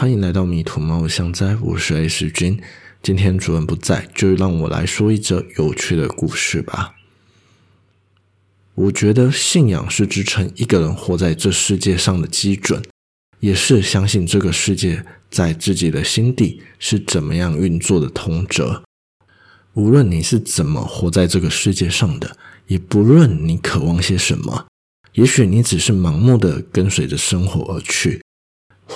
欢迎来到迷途猫的香哉，我是 S 君。今天主人不在，就让我来说一则有趣的故事吧。我觉得信仰是支撑一个人活在这世界上的基准，也是相信这个世界在自己的心底是怎么样运作的通则。无论你是怎么活在这个世界上的，也不论你渴望些什么，也许你只是盲目的跟随着生活而去。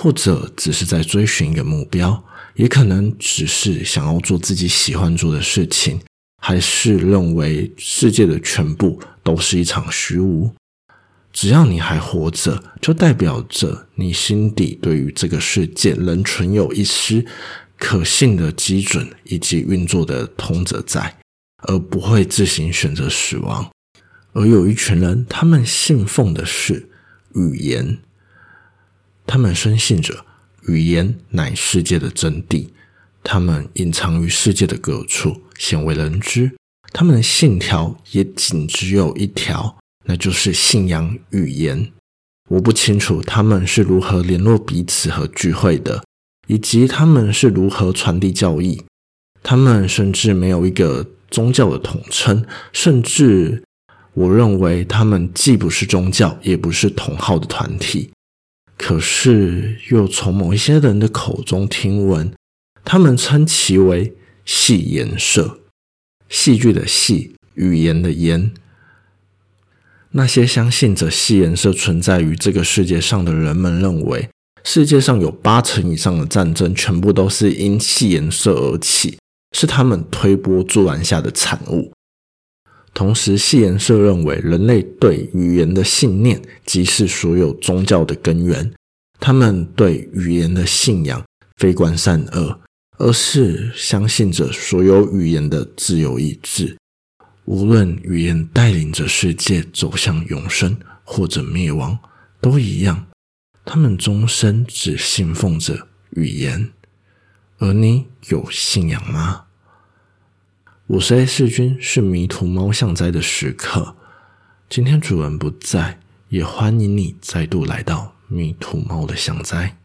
或者只是在追寻一个目标，也可能只是想要做自己喜欢做的事情，还是认为世界的全部都是一场虚无。只要你还活着，就代表着你心底对于这个世界仍存有一丝可信的基准以及运作的通则在，而不会自行选择死亡。而有一群人，他们信奉的是语言。他们深信着语言乃世界的真谛，他们隐藏于世界的各处，鲜为人知。他们的信条也仅只有一条，那就是信仰语言。我不清楚他们是如何联络彼此和聚会的，以及他们是如何传递教义。他们甚至没有一个宗教的统称，甚至我认为他们既不是宗教，也不是同号的团体。可是，又从某一些人的口中听闻，他们称其为戏言社，戏剧的戏，语言的言。那些相信着戏言社存在于这个世界上的人们认为，世界上有八成以上的战争全部都是因戏言社而起，是他们推波助澜下的产物。同时，戏言社认为，人类对语言的信念即是所有宗教的根源。他们对语言的信仰非观善恶，而是相信着所有语言的自由意志。无论语言带领着世界走向永生或者灭亡，都一样。他们终身只信奉着语言。而你有信仰吗？五十 A 世君，是迷途猫向灾的时刻。今天主人不在，也欢迎你再度来到迷途猫的向灾。